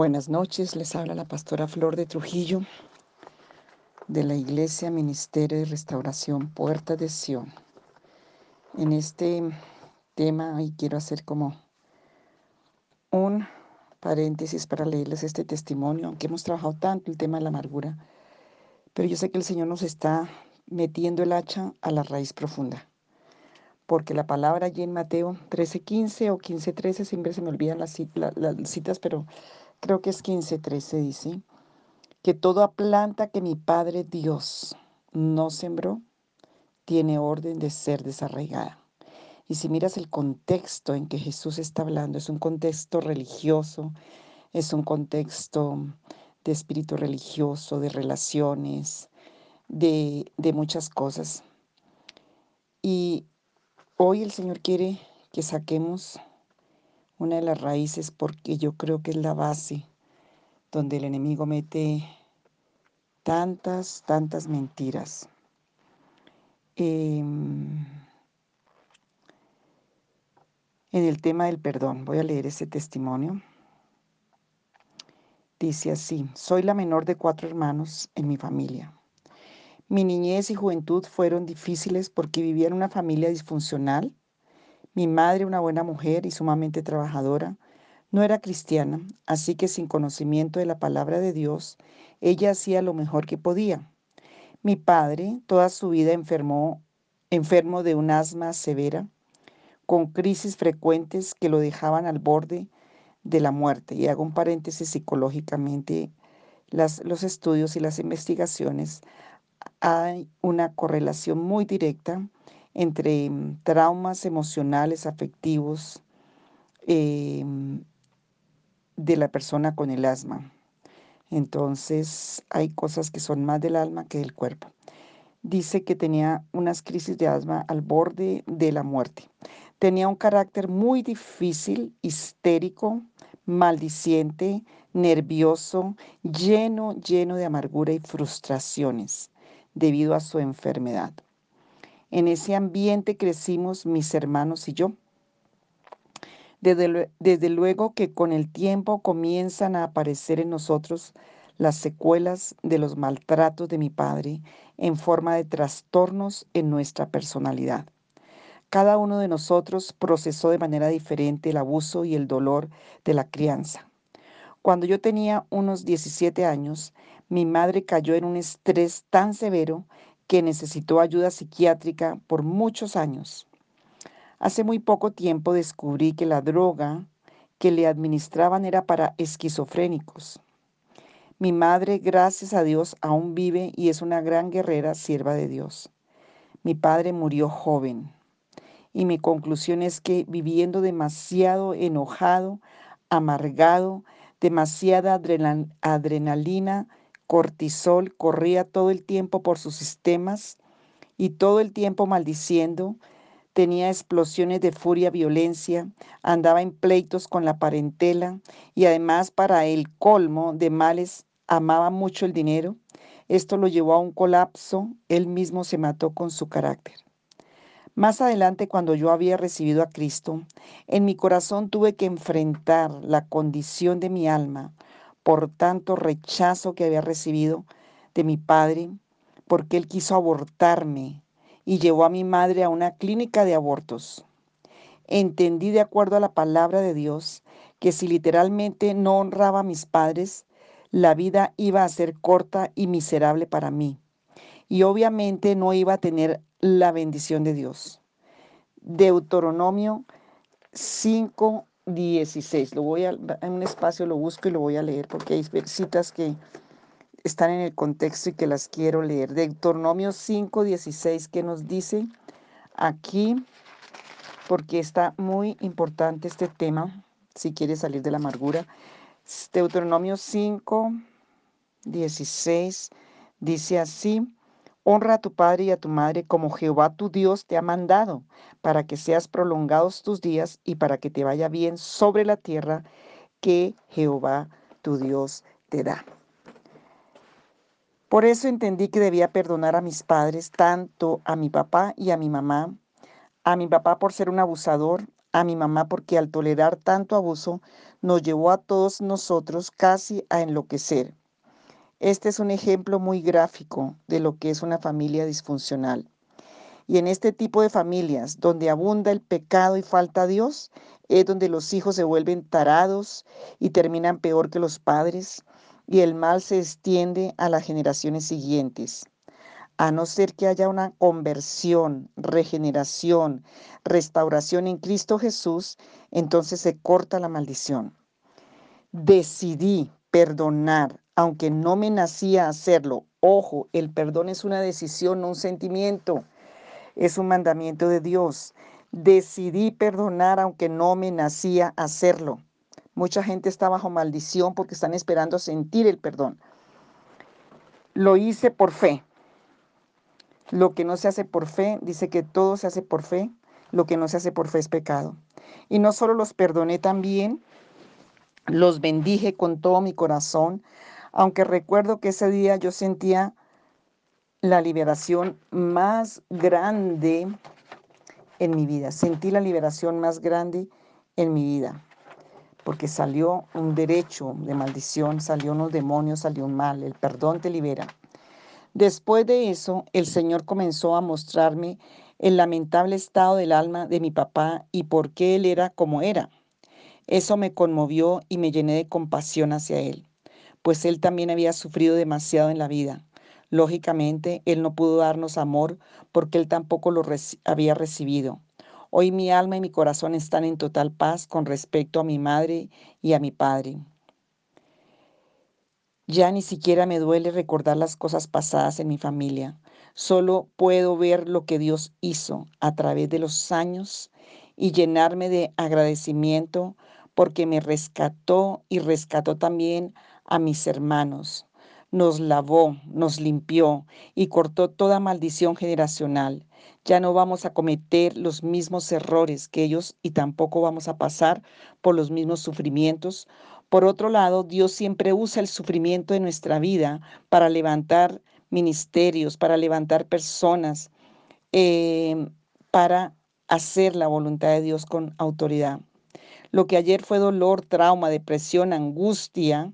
Buenas noches, les habla la pastora Flor de Trujillo de la Iglesia Ministerio de Restauración Puerta de Sion. En este tema hoy quiero hacer como un paréntesis para leerles este testimonio, aunque hemos trabajado tanto el tema de la amargura, pero yo sé que el Señor nos está metiendo el hacha a la raíz profunda. Porque la palabra allí en Mateo 13:15 o 15:13, siempre se me olvidan las, las citas, pero creo que es 15:13 dice, que toda planta que mi Padre Dios no sembró, tiene orden de ser desarraigada. Y si miras el contexto en que Jesús está hablando, es un contexto religioso, es un contexto de espíritu religioso, de relaciones, de, de muchas cosas. Y hoy el Señor quiere que saquemos una de las raíces porque yo creo que es la base donde el enemigo mete tantas, tantas mentiras. Em, en el tema del perdón, voy a leer ese testimonio. Dice así, soy la menor de cuatro hermanos en mi familia. Mi niñez y juventud fueron difíciles porque vivía en una familia disfuncional. Mi madre, una buena mujer y sumamente trabajadora, no era cristiana, así que sin conocimiento de la palabra de Dios, ella hacía lo mejor que podía. Mi padre toda su vida enfermó, enfermo de un asma severa, con crisis frecuentes que lo dejaban al borde de la muerte. Y hago un paréntesis psicológicamente, los estudios y las investigaciones, hay una correlación muy directa entre mm, traumas emocionales, afectivos, eh, de la persona con el asma. Entonces hay cosas que son más del alma que del cuerpo. Dice que tenía unas crisis de asma al borde de la muerte. Tenía un carácter muy difícil, histérico, maldiciente, nervioso, lleno, lleno de amargura y frustraciones debido a su enfermedad. En ese ambiente crecimos mis hermanos y yo. Desde, luego que con el tiempo comienzan a aparecer en nosotros las secuelas de los maltratos de mi padre en forma de trastornos en nuestra personalidad. Cada uno de nosotros procesó de manera diferente el abuso y el dolor de la crianza. Cuando yo tenía unos 17 años, mi madre cayó en un estrés tan severo que necesitó ayuda psiquiátrica por muchos años. Hace muy poco tiempo descubrí que la droga que le administraban era para esquizofrénicos. Mi madre, gracias a Dios, aún vive y es una gran guerrera sierva de Dios. Mi padre murió joven. Y mi conclusión es que viviendo demasiado enojado, amargado, demasiada adrenalina, cortisol corría todo el tiempo por sus sistemas y todo el tiempo maldiciendo, tenía explosiones de furia, violencia, andaba en pleitos con la parentela y además para el colmo de males amaba mucho el dinero. Esto lo llevó a un colapso, él mismo se mató con su carácter. Más adelante, cuando yo había recibido a Cristo, en mi corazón tuve que enfrentar la condición de mi alma por tanto rechazo que había recibido de mi padre, porque él quiso abortarme y llevó a mi madre a una clínica de abortos. Entendí de acuerdo a la palabra de Dios que si literalmente no honraba a mis padres, la vida iba a ser corta y miserable para mí. Y obviamente no iba a tener la bendición de Dios. Deuteronomio 5, 16. Lo voy a, en un espacio lo busco y lo voy a leer porque hay citas que están en el contexto y que las quiero leer. Deuteronomio 5, 16, que nos dice aquí, porque está muy importante este tema, si quieres salir de la amargura. Deuteronomio 5, 16, dice así, honra a tu padre y a tu madre como Jehová tu Dios te ha mandado, para que seas prolongados tus días y para que te vaya bien sobre la tierra que Jehová tu Dios te da. Por eso entendí que debía perdonar a mis padres, tanto a mi papá y a mi mamá. A mi papá por ser un abusador, a mi mamá porque al tolerar tanto abuso nos llevó a todos nosotros casi a enloquecer. Este es un ejemplo muy gráfico de lo que es una familia disfuncional. Y en este tipo de familias donde abunda el pecado y falta a Dios, es donde los hijos se vuelven tarados y terminan peor que los padres, y el mal se extiende a las generaciones siguientes. A no ser que haya una conversión, regeneración, restauración en Cristo Jesús, entonces se corta la maldición. Decidí perdonar, aunque no me nacía hacerlo. Ojo, el perdón es una decisión, no un sentimiento es un mandamiento de Dios. Decidí perdonar aunque no me nacía hacerlo. Mucha gente está bajo maldición porque están esperando sentir el perdón. Lo hice por fe. Lo que no se hace por fe, dice que todo se hace por fe. Lo que no se hace por fe es pecado. Y no solo los perdoné también, los bendije con todo mi corazón, aunque recuerdo que ese día yo sentía la liberación más grande en mi vida. Sentí la liberación más grande en mi vida. Porque salió un derecho de maldición, salió unos demonios, salió un mal. El perdón te libera. Después de eso, el Señor comenzó a mostrarme el lamentable estado del alma de mi papá y por qué él era como era. Eso me conmovió y me llené de compasión hacia él, pues él también había sufrido demasiado en la vida Lógicamente, Él no pudo darnos amor porque Él tampoco lo había recibido. Hoy mi alma y mi corazón están en total paz con respecto a mi madre y a mi padre. Ya ni siquiera me duele recordar las cosas pasadas en mi familia. Solo puedo ver lo que Dios hizo a través de los años y llenarme de agradecimiento porque me rescató y rescató también a mis hermanos nos lavó, nos limpió y cortó toda maldición generacional. Ya no vamos a cometer los mismos errores que ellos y tampoco vamos a pasar por los mismos sufrimientos. Por otro lado, Dios siempre usa el sufrimiento de nuestra vida para levantar ministerios, para levantar personas, eh, para hacer la voluntad de Dios con autoridad. Lo que ayer fue dolor, trauma, depresión, angustia,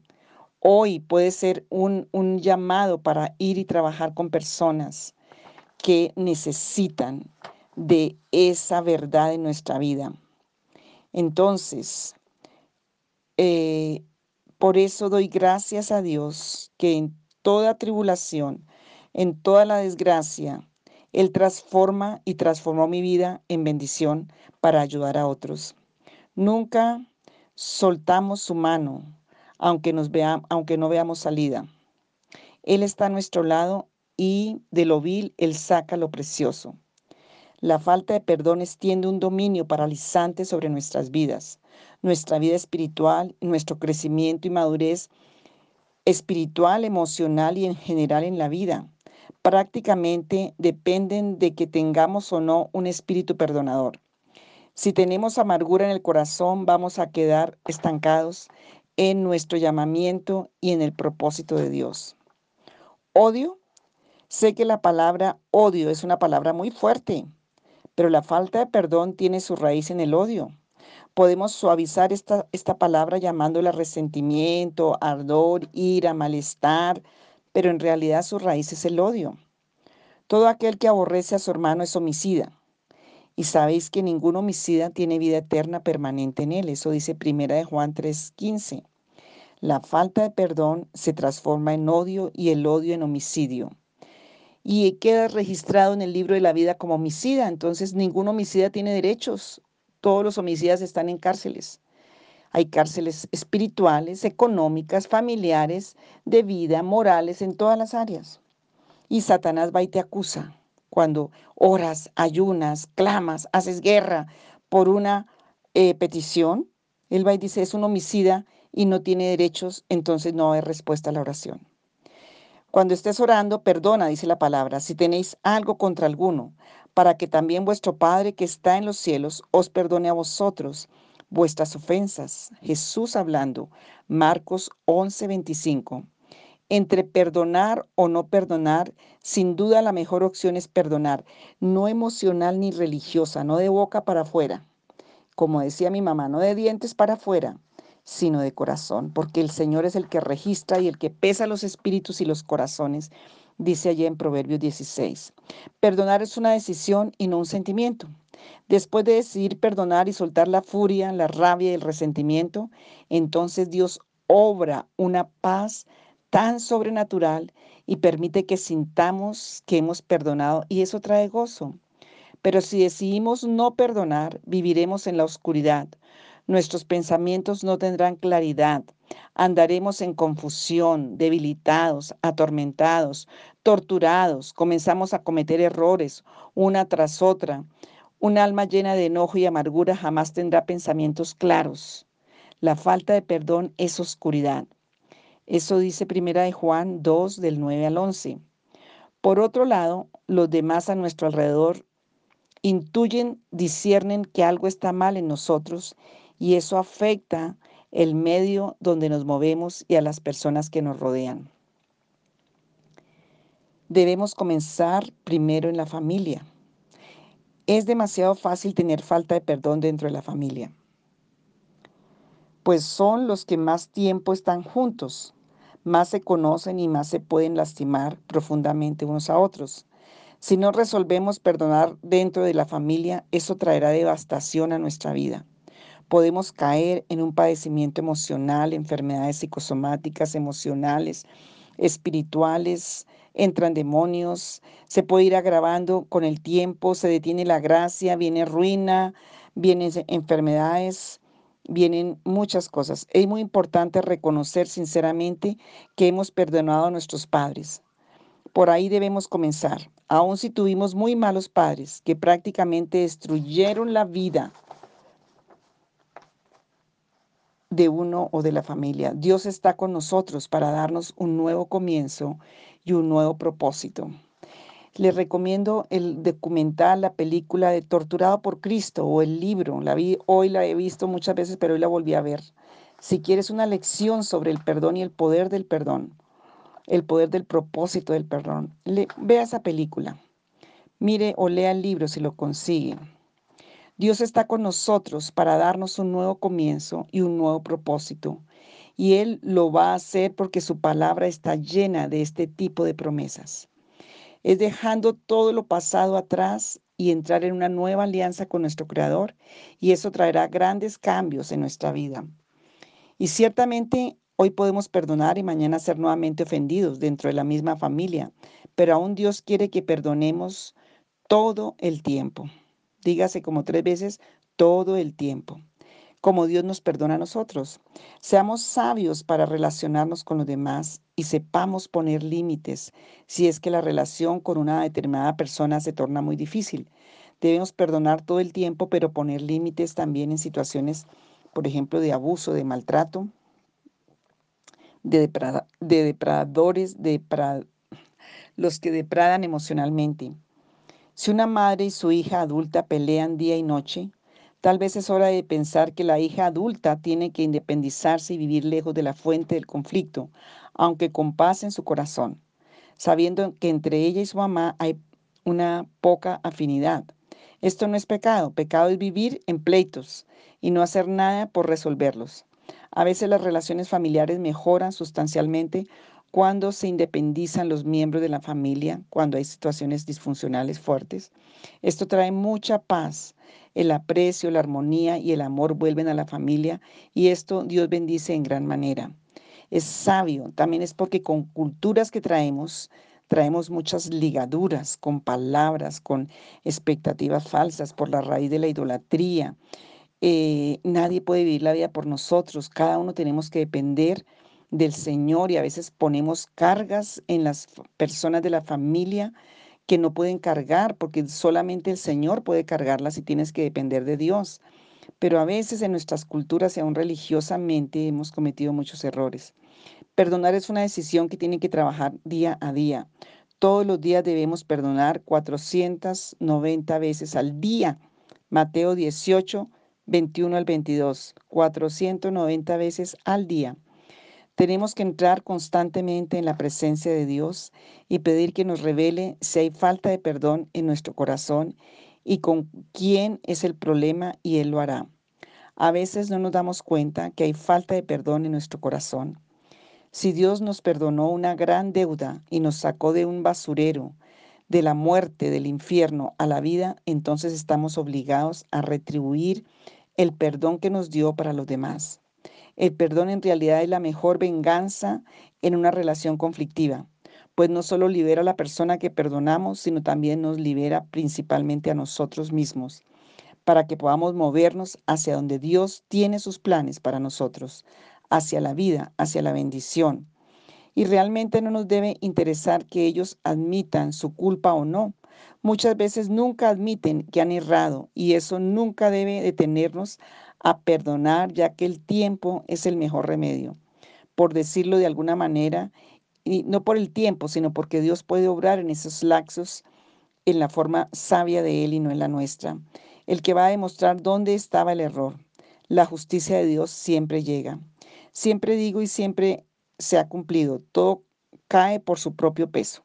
Hoy puede ser un, llamado para ir y trabajar con personas que necesitan de esa verdad en nuestra vida. Entonces, eh, por eso doy gracias a Dios que en toda tribulación, en toda la desgracia, Él transforma y transformó mi vida en bendición para ayudar a otros. Nunca soltamos su mano, aunque, nos vea, aunque no veamos salida. Él está a nuestro lado y de lo vil Él saca lo precioso. La falta de perdón extiende un dominio paralizante sobre nuestras vidas, nuestra vida espiritual, nuestro crecimiento y madurez espiritual, emocional y en general en la vida. Prácticamente dependen de que tengamos o no un espíritu perdonador. Si tenemos amargura en el corazón, vamos a quedar estancados en nuestro llamamiento y en el propósito de Dios. Odio. Sé que la palabra odio es una palabra muy fuerte, pero la falta de perdón tiene su raíz en el odio. Podemos suavizar esta, esta palabra llamándola resentimiento, ardor, ira, malestar, pero en realidad su raíz es el odio. Todo aquel que aborrece a su hermano es homicida. Y sabéis que ningún homicida tiene vida eterna permanente en él. Eso dice Primera de Juan 3:15. La falta de perdón se transforma en odio y el odio en homicidio. Y queda registrado en el libro de la vida como homicida. Entonces ningún homicida tiene derechos. Todos los homicidas están en cárceles. Hay cárceles espirituales, económicas, familiares, de vida, morales, en todas las áreas. Y Satanás va y te acusa cuando oras, ayunas, clamas, haces guerra por una eh, petición, él va y dice, es un homicida y no tiene derechos, entonces no hay respuesta a la oración. Cuando estés orando, perdona, dice la palabra, si tenéis algo contra alguno, para que también vuestro Padre que está en los cielos os perdone a vosotros vuestras ofensas. Jesús hablando, Marcos 11:25. Entre perdonar o no perdonar, sin duda la mejor opción es perdonar, no emocional ni religiosa, no de boca para afuera. como decía mi mamá, no de dientes para afuera, sino de corazón, porque el Señor es el que registra y el que pesa los espíritus y los corazones, dice allí en Proverbios 16. Perdonar es una decisión y no un sentimiento. Después de decidir perdonar y soltar la furia, la rabia y el resentimiento, entonces Dios obra una paz tan sobrenatural y permite que sintamos que hemos perdonado y eso trae gozo. Pero si decidimos no perdonar, viviremos en la oscuridad. Nuestros pensamientos no tendrán claridad. Andaremos en confusión, debilitados, atormentados, torturados. Comenzamos a cometer errores una tras otra. Un alma llena de enojo y amargura jamás tendrá pensamientos claros. La falta de perdón es oscuridad. Eso dice Primera de Juan 2 del 9 al 11. Por otro lado, los demás a nuestro alrededor intuyen, disciernen que algo está mal en nosotros y eso afecta el medio donde nos movemos y a las personas que nos rodean. Debemos comenzar primero en la familia. Es demasiado fácil tener falta de perdón dentro de la familia, pues son los que más tiempo están juntos, más se conocen y más se pueden lastimar profundamente unos a otros. Si no resolvemos perdonar dentro de la familia, eso traerá devastación a nuestra vida. Podemos caer en un padecimiento emocional, enfermedades psicosomáticas, emocionales, espirituales, entran demonios, se puede ir agravando con el tiempo, se detiene la gracia, viene ruina, vienen enfermedades, vienen muchas cosas. Es muy importante reconocer sinceramente que hemos perdonado a nuestros padres. Por ahí debemos comenzar. Aun si tuvimos muy malos padres que prácticamente destruyeron la vida de uno o de la familia, Dios está con nosotros para darnos un nuevo comienzo y un nuevo propósito. Les recomiendo el documental, la película de Torturado por Cristo o el libro. La vi, hoy la he visto muchas veces, pero hoy la volví a ver. Si quieres una lección sobre el perdón y el poder del perdón, el poder del propósito del perdón. Le, vea esa película. Mire o lea el libro si lo consigue. Dios está con nosotros para darnos un nuevo comienzo y un nuevo propósito. Y Él lo va a hacer porque su palabra está llena de este tipo de promesas. Es dejando todo lo pasado atrás y entrar en una nueva alianza con nuestro Creador y eso traerá grandes cambios en nuestra vida. Y ciertamente Hoy podemos perdonar y mañana ser nuevamente ofendidos dentro de la misma familia, pero aún Dios quiere que perdonemos todo el tiempo. Dígase como tres veces, todo el tiempo, como Dios nos perdona a nosotros. Seamos sabios para relacionarnos con los demás y sepamos poner límites si es que la relación con una determinada persona se torna muy difícil. Debemos perdonar todo el tiempo, pero poner límites también en situaciones, por ejemplo, de abuso, de maltrato, de, depredadores, de los que depradan emocionalmente. Si una madre y su hija adulta pelean día y noche, tal vez es hora de pensar que la hija adulta tiene que independizarse y vivir lejos de la fuente del conflicto, aunque con en su corazón, sabiendo que entre ella y su mamá hay una poca afinidad. Esto no es pecado, pecado es vivir en pleitos y no hacer nada por resolverlos. A veces las relaciones familiares mejoran sustancialmente cuando se independizan los miembros de la familia, cuando hay situaciones disfuncionales fuertes. Esto trae mucha paz. El aprecio, la armonía y el amor vuelven a la familia y esto Dios bendice en gran manera. Es sabio, también es porque con culturas que traemos, traemos muchas ligaduras con palabras, con expectativas falsas por la raíz de la idolatría, eh, nadie puede vivir la vida por nosotros, cada uno tenemos que depender del Señor y a veces ponemos cargas en las personas de la familia que no pueden cargar porque solamente el Señor puede cargarlas y tienes que depender de Dios. Pero a veces en nuestras culturas y aún religiosamente hemos cometido muchos errores. Perdonar es una decisión que tiene que trabajar día a día. Todos los días debemos perdonar 490 veces al día. Mateo 18, 21 al 22, 490 veces al día. Tenemos que entrar constantemente en la presencia de Dios y pedir que nos revele si hay falta de perdón en nuestro corazón y con quién es el problema y Él lo hará. A veces no nos damos cuenta que hay falta de perdón en nuestro corazón. Si Dios nos perdonó una gran deuda y nos sacó de un basurero, de la muerte, del infierno a la vida, entonces estamos obligados a retribuir el perdón que nos dio para los demás. El perdón en realidad es la mejor venganza en una relación conflictiva, pues no solo libera a la persona que perdonamos, sino también nos libera principalmente a nosotros mismos, para que podamos movernos hacia donde Dios tiene sus planes para nosotros, hacia la vida, hacia la bendición. Y realmente no nos debe interesar que ellos admitan su culpa o no. Muchas veces nunca admiten que han errado y eso nunca debe detenernos a perdonar, ya que el tiempo es el mejor remedio. Por decirlo de alguna manera, y no por el tiempo, sino porque Dios puede obrar en esos laxos en la forma sabia de Él y no en la nuestra. El que va a demostrar dónde estaba el error. La justicia de Dios siempre llega. Siempre digo y siempre se ha cumplido. Todo cae por su propio peso.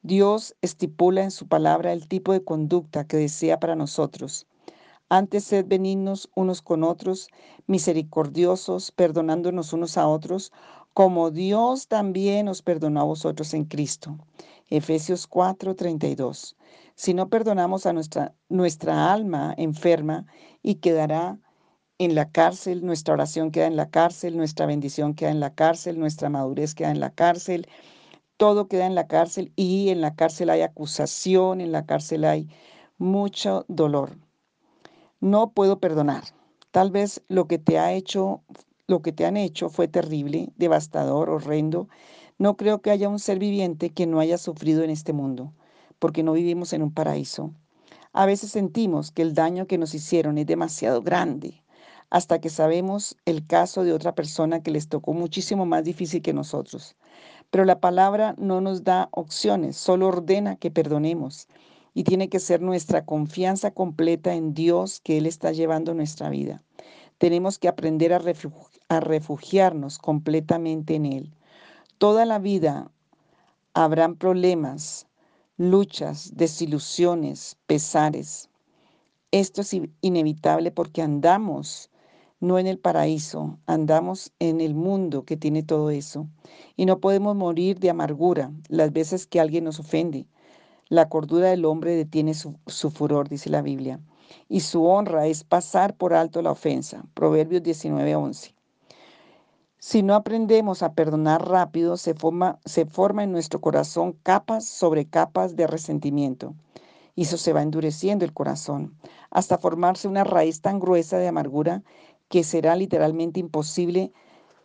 Dios estipula en su palabra el tipo de conducta que desea para nosotros. Antes sed benignos unos con otros, misericordiosos, perdonándonos unos a otros, como Dios también os perdonó a vosotros en Cristo. Efesios 4:32. Si no perdonamos a nuestra, nuestra alma enferma y quedará en la cárcel, nuestra oración queda en la cárcel, nuestra bendición queda en la cárcel, nuestra madurez queda en la cárcel, todo queda en la cárcel y en la cárcel hay acusación, en la cárcel hay mucho dolor. No puedo perdonar. Tal vez lo que te ha hecho, lo que te han hecho fue terrible, devastador, horrendo. No creo que haya un ser viviente que no haya sufrido en este mundo, porque no vivimos en un paraíso. A veces sentimos que el daño que nos hicieron es demasiado grande, hasta que sabemos el caso de otra persona que les tocó muchísimo más difícil que nosotros. Pero la palabra no nos da opciones, solo ordena que perdonemos y tiene que ser nuestra confianza completa en Dios que Él está llevando nuestra vida. Tenemos que aprender a, refugiarnos completamente en Él. Toda la vida habrán problemas, luchas, desilusiones, pesares. Esto es inevitable porque andamos no en el paraíso, andamos en el mundo que tiene todo eso. Y no podemos morir de amargura las veces que alguien nos ofende, la cordura del hombre detiene su, furor, dice la Biblia, y su honra es pasar por alto la ofensa. Proverbios 19:11. Si no aprendemos a perdonar rápido, se forma, se forma en nuestro corazón capas sobre capas de resentimiento. Y eso se va endureciendo el corazón, hasta formarse una raíz tan gruesa de amargura que será literalmente imposible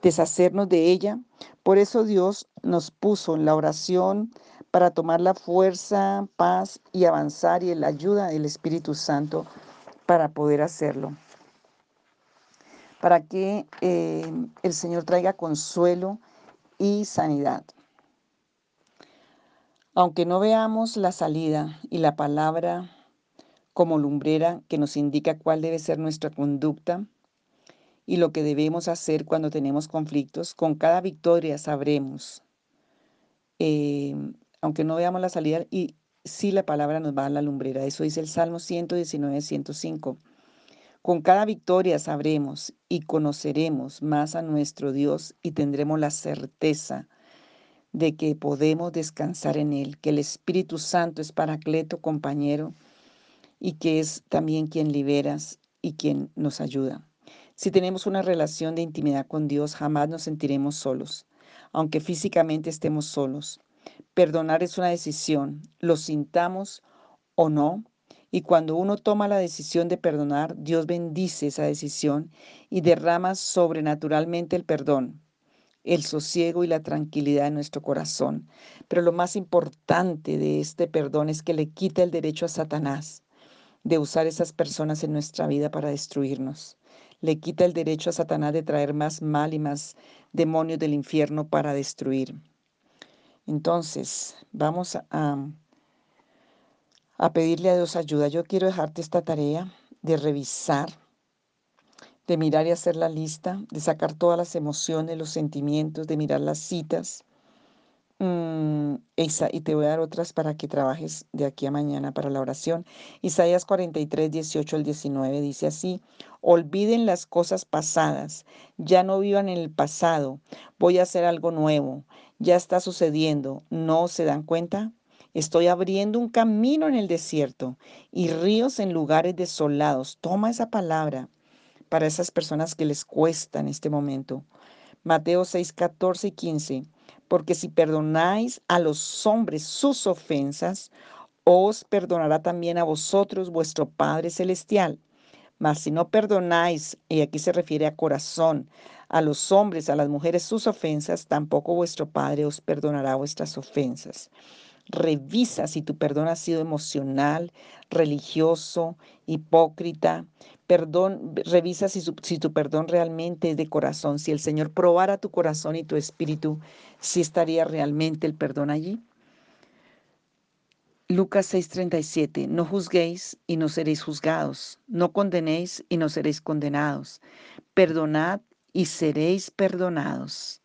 deshacernos de ella. Por eso Dios nos puso en la oración para tomar la fuerza, paz y avanzar y la ayuda del Espíritu Santo para poder hacerlo. Para que eh, el Señor traiga consuelo y sanidad. Aunque no veamos la salida y la palabra como lumbrera que nos indica cuál debe ser nuestra conducta y lo que debemos hacer cuando tenemos conflictos, con cada victoria sabremos eh, aunque no veamos la salida, y sí la palabra nos va a la lumbrera. Eso dice el Salmo 119, 105. Con cada victoria sabremos y conoceremos más a nuestro Dios y tendremos la certeza de que podemos descansar en Él, que el Espíritu Santo es paracleto, compañero, y que es también quien liberas y quien nos ayuda. Si tenemos una relación de intimidad con Dios, jamás nos sentiremos solos, aunque físicamente estemos solos. Perdonar es una decisión, lo sintamos o no. Y cuando uno toma la decisión de perdonar, Dios bendice esa decisión y derrama sobrenaturalmente el perdón, el sosiego y la tranquilidad en nuestro corazón. Pero lo más importante de este perdón es que le quita el derecho a Satanás de usar esas personas en nuestra vida para destruirnos. Le quita el derecho a Satanás de traer más mal y más demonios del infierno para destruir. Entonces, vamos a, a pedirle a Dios ayuda. Yo quiero dejarte esta tarea de revisar, de mirar y hacer la lista, de sacar todas las emociones, los sentimientos, de mirar las citas, Mm, y te voy a dar otras para que trabajes de aquí a mañana para la oración. Isaías 43, 18 al 19 dice así, olviden las cosas pasadas, ya no vivan en el pasado, voy a hacer algo nuevo, ya está sucediendo, ¿no se dan cuenta? Estoy abriendo un camino en el desierto y ríos en lugares desolados. Toma esa palabra para esas personas que les cuesta en este momento. Mateo 6, 14 y 15 porque si perdonáis a los hombres sus ofensas, os perdonará también a vosotros vuestro Padre Celestial. Mas si no perdonáis, y aquí se refiere a corazón, a los hombres, a las mujeres sus ofensas, tampoco vuestro Padre os perdonará vuestras ofensas. Revisa si tu perdón ha sido emocional, religioso, hipócrita. Perdón, revisa si, tu perdón realmente es de corazón. Si el Señor probara tu corazón y tu espíritu, si estaría realmente el perdón allí. Lucas 6:37, no juzguéis y no seréis juzgados, no condenéis y no seréis condenados, perdonad y seréis perdonados.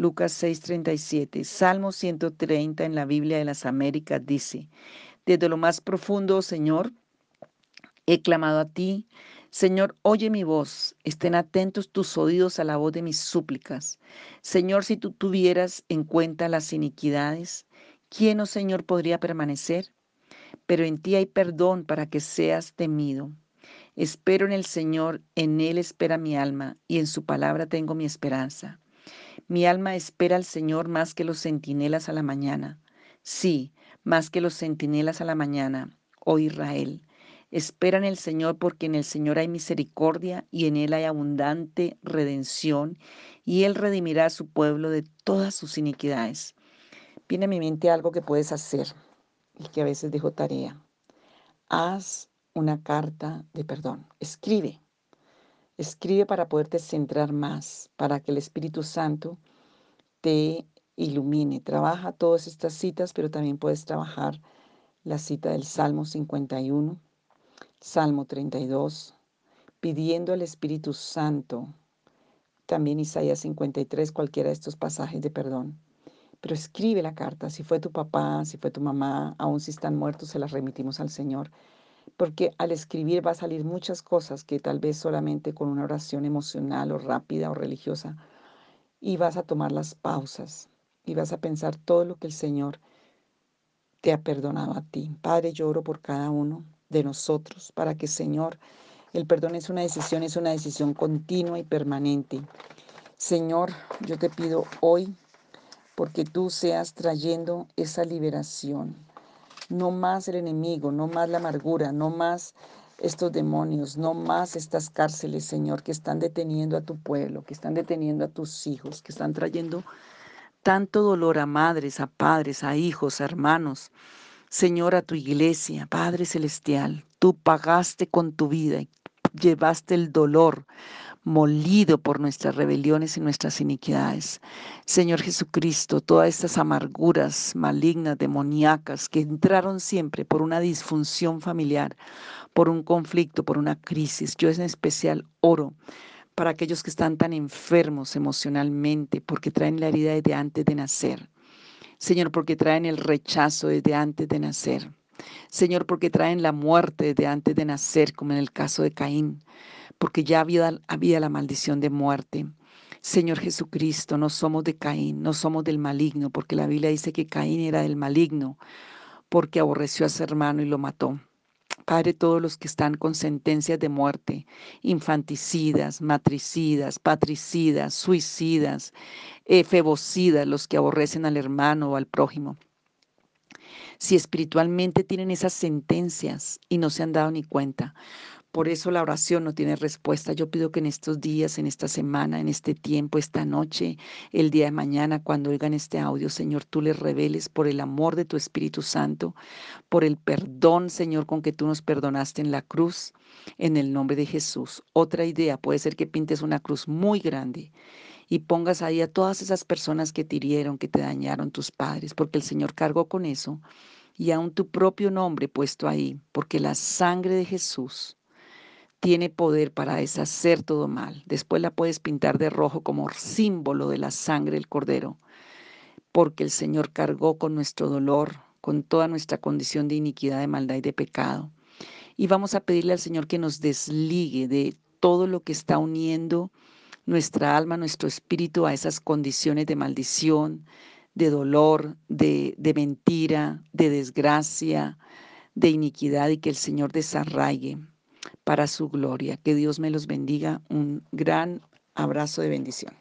Lucas 6:37. Salmo 130 en la Biblia de las Américas dice, desde lo más profundo, Señor, he clamado a ti. Señor, oye mi voz, estén atentos tus oídos a la voz de mis súplicas. Señor, si tú tuvieras en cuenta las iniquidades, ¿quién, oh Señor, podría permanecer? Pero en ti hay perdón para que seas temido. Espero en el Señor, en Él espera mi alma, y en su palabra tengo mi esperanza. Mi alma espera al Señor más que los centinelas a la mañana. Sí, más que los centinelas a la mañana, oh Israel. Espera en el Señor porque en el Señor hay misericordia y en Él hay abundante redención y Él redimirá a su pueblo de todas sus iniquidades. Viene a mi mente algo que puedes hacer y que a veces dejo tarea. Haz una carta de perdón. Escribe. Escribe para poderte centrar más, para que el Espíritu Santo te ilumine. Trabaja todas estas citas, pero también puedes trabajar la cita del Salmo 51, Salmo 32, pidiendo al Espíritu Santo, también Isaías 53, cualquiera de estos pasajes de perdón. Pero escribe la carta, si fue tu papá, si fue tu mamá, aun si están muertos, se las remitimos al Señor porque al escribir va a salir muchas cosas que tal vez solamente con una oración emocional o rápida o religiosa, y vas a tomar las pausas y vas a pensar todo lo que el Señor te ha perdonado a ti. Padre, yo oro por cada uno de nosotros para que, Señor, el perdón es una decisión, es una decisión continua y permanente. Señor, yo te pido hoy porque tú seas trayendo esa liberación no más el enemigo, no más la amargura, no más estos demonios, no más estas cárceles, Señor, que están deteniendo a tu pueblo, que están deteniendo a tus hijos, que están trayendo tanto dolor a madres, a padres, a hijos, a hermanos. Señor, a tu iglesia, Padre Celestial, tú pagaste con tu vida y llevaste el dolor molido por nuestras rebeliones y nuestras iniquidades. Señor Jesucristo, todas estas amarguras malignas, demoníacas, que entraron siempre por una disfunción familiar, por un conflicto, por una crisis, yo en especial oro para aquellos que están tan enfermos emocionalmente, porque traen la herida desde antes de nacer. Señor, porque traen el rechazo desde antes de nacer. Señor, porque traen la muerte desde antes de nacer, como en el caso de Caín porque ya había, la maldición de muerte. Señor Jesucristo, no somos de Caín, no somos del maligno, porque la Biblia dice que Caín era del maligno, porque aborreció a su hermano y lo mató. Padre, todos los que están con sentencias de muerte, infanticidas, matricidas, patricidas, suicidas, efebocidas, los que aborrecen al hermano o al prójimo. Si espiritualmente tienen esas sentencias y no se han dado ni cuenta, por eso la oración no tiene respuesta. Yo pido que en estos días, en esta semana, en este tiempo, esta noche, el día de mañana, cuando oigan este audio, Señor, tú les reveles por el amor de tu Espíritu Santo, por el perdón, Señor, con que tú nos perdonaste en la cruz, en el nombre de Jesús. Otra idea puede ser que pintes una cruz muy grande y pongas ahí a todas esas personas que te hirieron, que te dañaron tus padres, porque el Señor cargó con eso y aún tu propio nombre puesto ahí, porque la sangre de Jesús tiene poder para deshacer todo mal. Después la puedes pintar de rojo como símbolo de la sangre del cordero. porque el Señor cargó con nuestro dolor, con toda nuestra condición de iniquidad, de maldad y de pecado. Y vamos a pedirle al Señor que nos desligue de todo lo que está uniendo nuestra alma, nuestro espíritu a esas condiciones de maldición, de dolor, de, de mentira, de desgracia, de iniquidad y que el Señor desarraigue para su gloria. Que Dios me los bendiga. Un gran abrazo de bendición.